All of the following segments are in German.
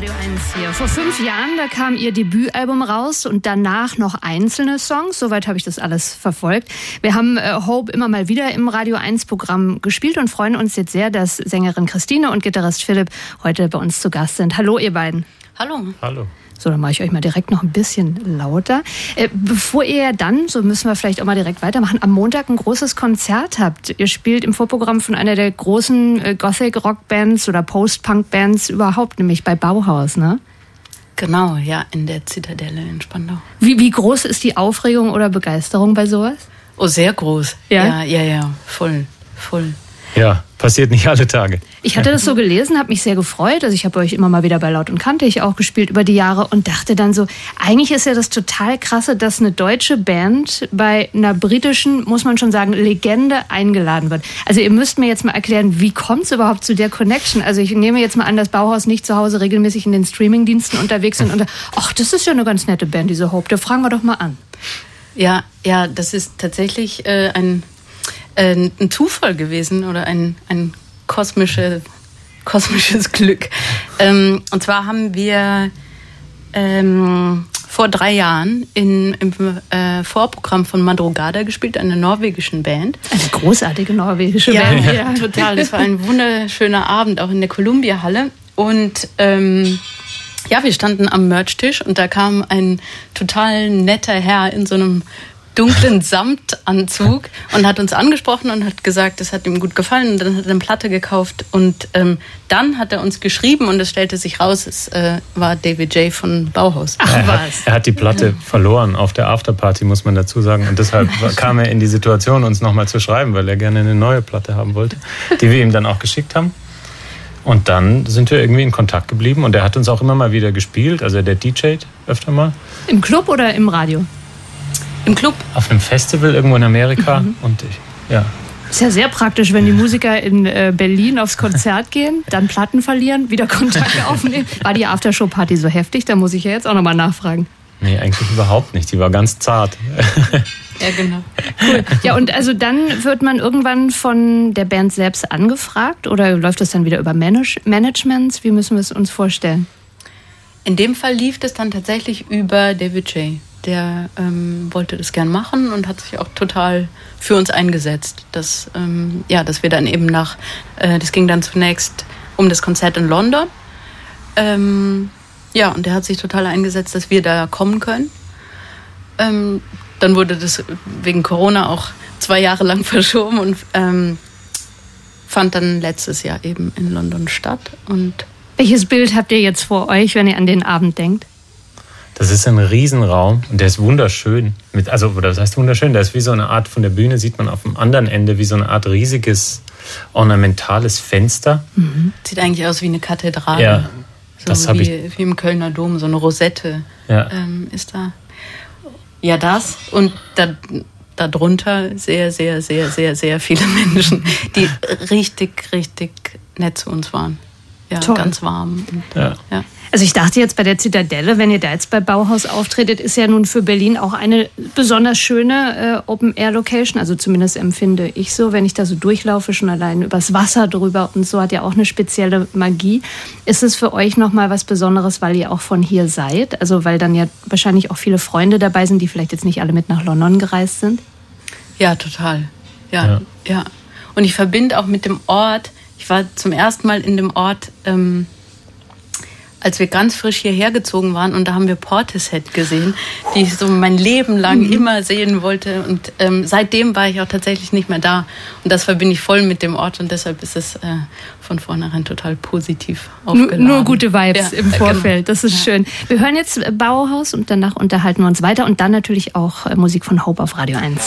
Radio 1 hier. Vor fünf Jahren, da kam ihr Debütalbum raus und danach noch einzelne Songs. Soweit habe ich das alles verfolgt. Wir haben äh, Hope immer mal wieder im Radio 1 Programm gespielt und freuen uns jetzt sehr, dass Sängerin Christine und Gitarrist Philipp heute bei uns zu Gast sind. Hallo, ihr beiden. Hallo. Hallo. So, dann mache ich euch mal direkt noch ein bisschen lauter. Äh, bevor ihr dann, so müssen wir vielleicht auch mal direkt weitermachen, am Montag ein großes Konzert habt. Ihr spielt im Vorprogramm von einer der großen äh, Gothic-Rock-Bands oder Post-Punk-Bands überhaupt, nämlich bei Bauhaus, ne? Genau, ja, in der Zitadelle in Spandau. Wie, wie groß ist die Aufregung oder Begeisterung bei sowas? Oh, sehr groß. Ja? Ja, ja, ja, voll, voll. Ja, passiert nicht alle Tage. Ich hatte das so gelesen, habe mich sehr gefreut. Also ich habe euch immer mal wieder bei Laut und Kantig auch gespielt über die Jahre und dachte dann so, eigentlich ist ja das total krasse, dass eine deutsche Band bei einer britischen, muss man schon sagen, Legende eingeladen wird. Also ihr müsst mir jetzt mal erklären, wie kommt es überhaupt zu der Connection? Also ich nehme jetzt mal an, dass Bauhaus nicht zu Hause regelmäßig in den Streamingdiensten unterwegs sind und ach, das ist ja eine ganz nette Band, diese Hope. Da fragen wir doch mal an. Ja, ja, das ist tatsächlich äh, ein, äh, ein Zufall gewesen oder ein, ein kosmische, kosmisches Glück. Ähm, und zwar haben wir ähm, vor drei Jahren in, im äh, Vorprogramm von Madrugada gespielt, einer norwegischen Band. Eine großartige norwegische Ja, Band. ja, total. Das war ein wunderschöner Abend, auch in der Columbia-Halle. Und ähm, ja, wir standen am Merch-Tisch und da kam ein total netter Herr in so einem dunklen Samtanzug und hat uns angesprochen und hat gesagt, es hat ihm gut gefallen. Und dann hat er eine Platte gekauft und ähm, dann hat er uns geschrieben und es stellte sich raus, es äh, war David J. von Bauhaus. Ach Er hat, er hat die Platte verloren auf der Afterparty, muss man dazu sagen. Und deshalb kam er in die Situation, uns nochmal zu schreiben, weil er gerne eine neue Platte haben wollte, die wir ihm dann auch geschickt haben. Und dann sind wir irgendwie in Kontakt geblieben und er hat uns auch immer mal wieder gespielt. Also der DJt öfter mal Im Club oder im Radio? Im Club. auf einem Festival irgendwo in Amerika. Und ich, ja, Ist ja sehr praktisch, wenn die Musiker in äh, Berlin aufs Konzert gehen, dann Platten verlieren, wieder Kontakt aufnehmen. War die Aftershow-Party so heftig? Da muss ich ja jetzt auch nochmal nachfragen. nee, eigentlich überhaupt nicht. Die war ganz zart. Ja, genau. Cool. Ja, und also dann wird man irgendwann von der Band selbst angefragt oder läuft das dann wieder über Manage Managements? Wie müssen wir es uns vorstellen? In dem Fall lief das dann tatsächlich über David J. Der ähm, wollte das gern machen und hat sich auch total für uns eingesetzt. Dass, ähm, ja, dass wir dann eben nach, äh, das ging dann zunächst um das Konzert in London. Ähm, ja, und der hat sich total eingesetzt, dass wir da kommen können. Ähm, dann wurde das wegen Corona auch zwei Jahre lang verschoben und ähm, fand dann letztes Jahr eben in London statt. Und Welches Bild habt ihr jetzt vor euch, wenn ihr an den Abend denkt? Das ist ein Riesenraum und der ist wunderschön. Mit, also, oder das heißt wunderschön, der ist wie so eine Art, von der Bühne sieht man auf dem anderen Ende wie so eine Art riesiges ornamentales Fenster. Sieht eigentlich aus wie eine Kathedrale. Ja, so das wie, hab ich- wie im Kölner Dom, so eine Rosette Ja. ähm, ist da. Ja, das und da, darunter sehr, sehr, sehr, sehr, sehr viele Menschen, die richtig, richtig nett zu uns waren. Ja, Toll. ganz warm. Und, Ja. ja. Also ich dachte jetzt bei der Zitadelle, wenn ihr da jetzt bei Bauhaus auftretet, ist ja nun für Berlin auch eine besonders schöne äh, Open-Air-Location. Also zumindest empfinde ich so, wenn ich da so durchlaufe, schon allein übers Wasser drüber und so hat ja auch eine spezielle Magie. Ist es für euch nochmal was Besonderes, weil ihr auch von hier seid? Also weil dann ja wahrscheinlich auch viele Freunde dabei sind, die vielleicht jetzt nicht alle mit nach London gereist sind? Ja, total. Ja, Ja. ja. Und ich verbinde auch mit dem Ort, ich war zum ersten Mal in dem Ort, ähm, als wir ganz frisch hierher gezogen waren und da haben wir Portishead gesehen, die ich so mein Leben lang Mhm. immer sehen wollte. Und ähm, seitdem war ich auch tatsächlich nicht mehr da. Und das verbinde ich voll mit dem Ort und deshalb ist es äh, von vornherein total positiv Nur, aufgeladen. nur gute Vibes Ja, im äh, Vorfeld, das ist Ja. schön. Wir hören jetzt Bauhaus und danach unterhalten wir uns weiter und dann natürlich auch äh, Musik von Hope auf Radio 1.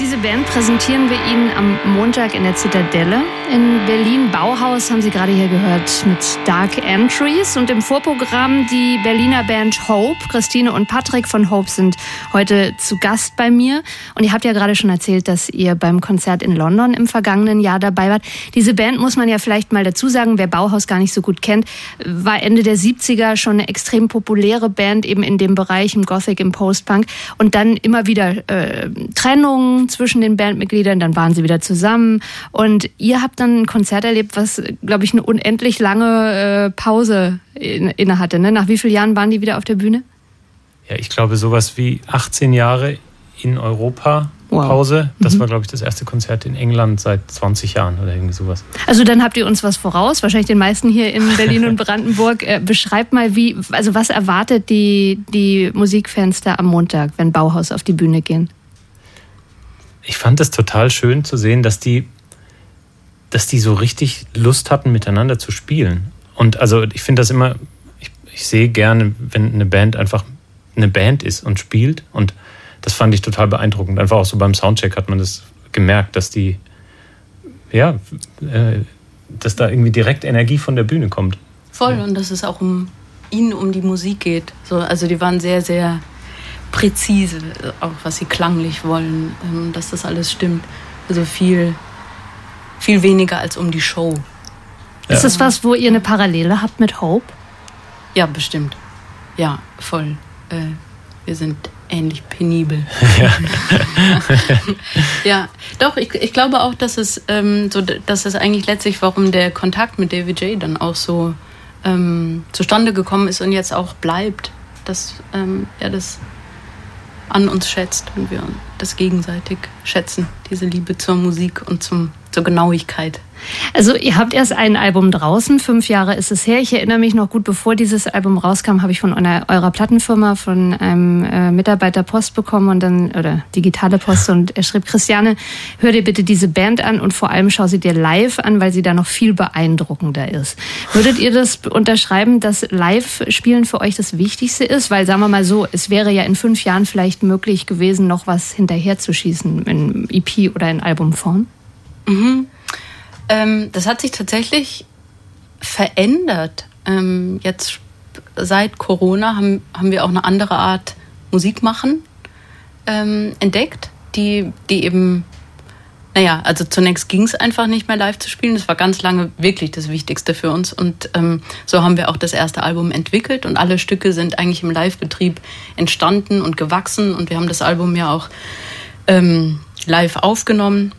Diese Band präsentieren wir Ihnen am Montag in der Zitadelle. In Berlin Bauhaus haben Sie gerade hier gehört mit Dark Entries und im Vorprogramm die Berliner Band Hope. Christine und Patrick von Hope sind heute zu Gast bei mir. Und ihr habt ja gerade schon erzählt, dass ihr beim Konzert in London im vergangenen Jahr dabei wart. Diese Band muss man ja vielleicht mal dazu sagen, wer Bauhaus gar nicht so gut kennt, war Ende der 70er schon eine extrem populäre Band eben in dem Bereich im Gothic, im Post-Punk und dann immer wieder äh, Trennungen, Trennung zwischen den Bandmitgliedern, dann waren sie wieder zusammen und ihr habt dann ein Konzert erlebt, was, glaube ich, eine unendlich lange äh, Pause inne hatte. Ne? Nach wie vielen Jahren waren die wieder auf der Bühne? Ja, ich glaube sowas wie 18 Jahre in Europa wow. Pause. Das mhm. war, glaube ich, das erste Konzert in England seit 20 Jahren oder irgendwie sowas. Also dann habt ihr uns was voraus, wahrscheinlich den meisten hier in Berlin und Brandenburg. Äh, beschreibt mal, wie, also was erwartet die, die Musikfans da am Montag, wenn Bauhaus auf die Bühne gehen? Ich fand es total schön zu sehen, dass die, dass die so richtig Lust hatten, miteinander zu spielen. Und also ich finde das immer, ich, ich sehe gerne, wenn eine Band einfach eine Band ist und spielt und das fand ich total beeindruckend. Einfach auch so beim Soundcheck hat man das gemerkt, dass die, ja, äh, dass da irgendwie direkt Energie von der Bühne kommt. Voll, und dass es auch um ihnen um die Musik geht. So, also die waren sehr, sehr präzise, auch was sie klanglich wollen, ähm, dass das alles stimmt. Also viel, viel weniger als um die Show. Ja. Ist das was, wo ihr eine Parallele habt mit Hope? Ja, bestimmt. Ja, voll. Äh, wir sind ähnlich penibel. Ja, ja doch, ich, ich glaube auch, dass es, ähm, so, dass es eigentlich letztlich, warum der Kontakt mit David J. dann auch so ähm, zustande gekommen ist und jetzt auch bleibt, dass ähm, er das an uns schätzt und wir das gegenseitig schätzen, diese Liebe zur Musik und zum, zur Genauigkeit. Also ihr habt erst ein Album draußen, fünf Jahre ist es her. Ich erinnere mich noch gut, bevor dieses Album rauskam, habe ich von einer, eurer Plattenfirma, von einem äh, Mitarbeiter Post bekommen und dann, oder digitale Post und er schrieb, Christiane, hör dir bitte diese Band an und vor allem schau sie dir live an, weil sie da noch viel beeindruckender ist. Würdet ihr das unterschreiben, dass Live-Spielen für euch das Wichtigste ist? Weil sagen wir mal so, es wäre ja in fünf Jahren vielleicht möglich gewesen, noch was hinterherzuschießen in EP oder in Albumform. Mhm. Ähm, das hat sich tatsächlich verändert. Ähm, jetzt seit Corona haben, haben wir auch eine andere Art Musik machen ähm, entdeckt, die, die eben, naja, also zunächst ging es einfach nicht mehr live zu spielen. Das war ganz lange wirklich das Wichtigste für uns. Und ähm, so haben wir auch das erste Album entwickelt und alle Stücke sind eigentlich im Live-Betrieb entstanden und gewachsen. Und wir haben das Album ja auch ähm, live aufgenommen.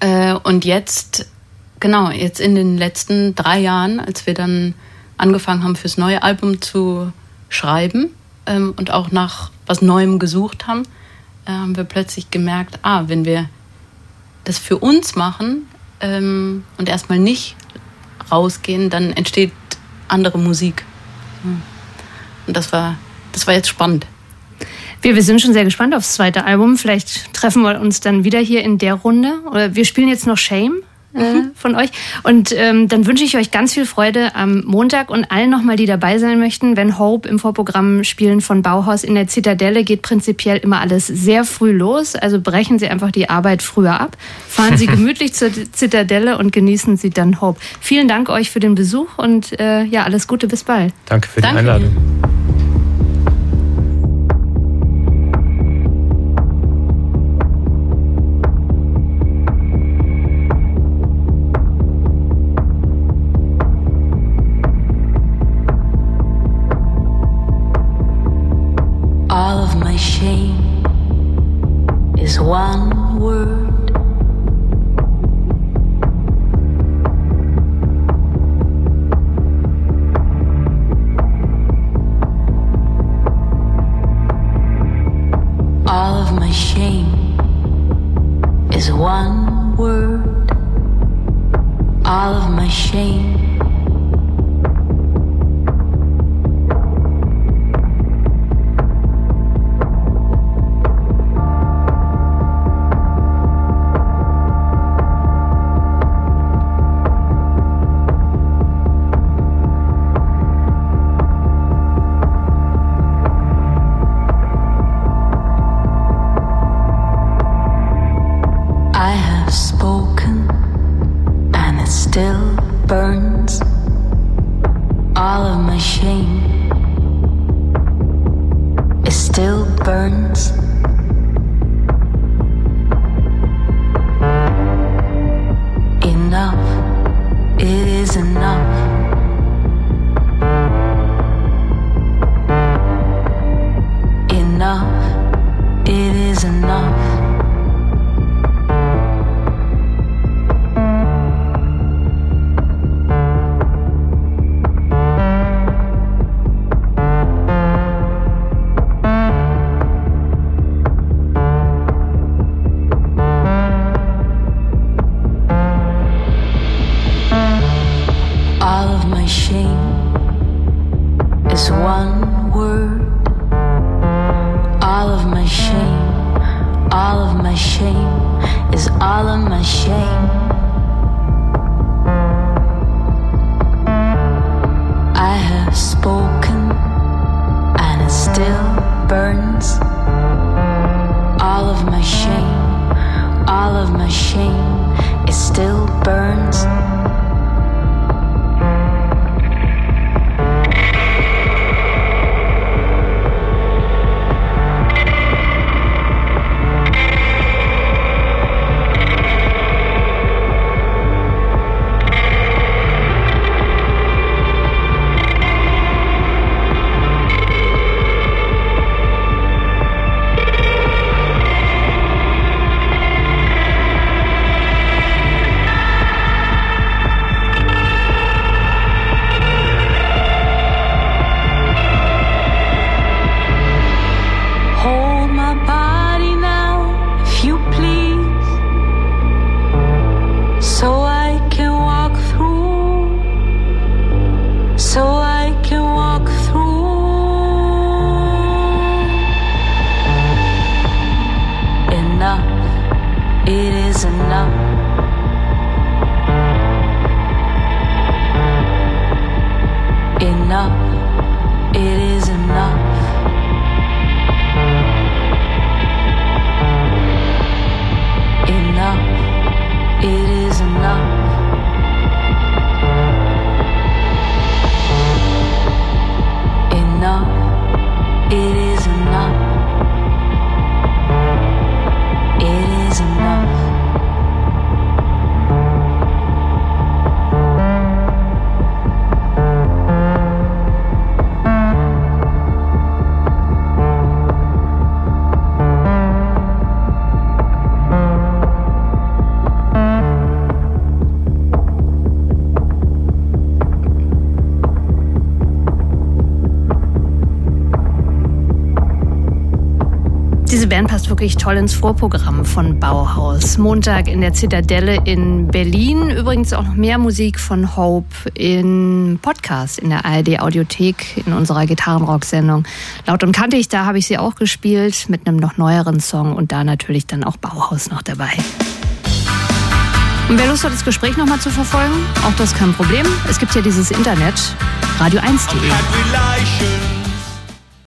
Äh, und jetzt, genau, jetzt in den letzten drei Jahren, als wir dann angefangen haben, fürs neue Album zu schreiben ähm, und auch nach was Neuem gesucht haben, äh, haben wir plötzlich gemerkt, ah, wenn wir das für uns machen ähm, und erstmal nicht rausgehen, dann entsteht andere Musik. Und das war, das war jetzt spannend. Wir, wir sind schon sehr gespannt aufs zweite Album. Vielleicht treffen wir uns dann wieder hier in der Runde. Oder wir spielen jetzt noch Shame. Äh, mhm. von euch. Und ähm, dann wünsche ich euch ganz viel Freude am Montag und allen nochmal, die dabei sein möchten. Wenn Hope im Vorprogramm spielen von Bauhaus in der Zitadelle, geht prinzipiell immer alles sehr früh los. Also brechen Sie einfach die Arbeit früher ab, fahren Sie gemütlich zur Zitadelle und genießen Sie dann Hope. Vielen Dank euch für den Besuch und äh, ja, alles Gute, bis bald. Danke für die Danke. Einladung. my shame is one word. burns all of my shame. It still burns. My shame, all of my shame, it still burns. Wirklich toll ins Vorprogramm von Bauhaus. Montag in der Zitadelle in Berlin. Übrigens auch noch mehr Musik von Hope in Podcast in der ARD Audiothek in unserer Gitarrenrock-Sendung. Laut und kantig, da habe ich sie auch gespielt mit einem noch neueren Song und da natürlich dann auch Bauhaus noch dabei. Und wer Lust hat, das Gespräch nochmal zu verfolgen, auch das kein Problem. Es gibt ja dieses Internet, radio1.de.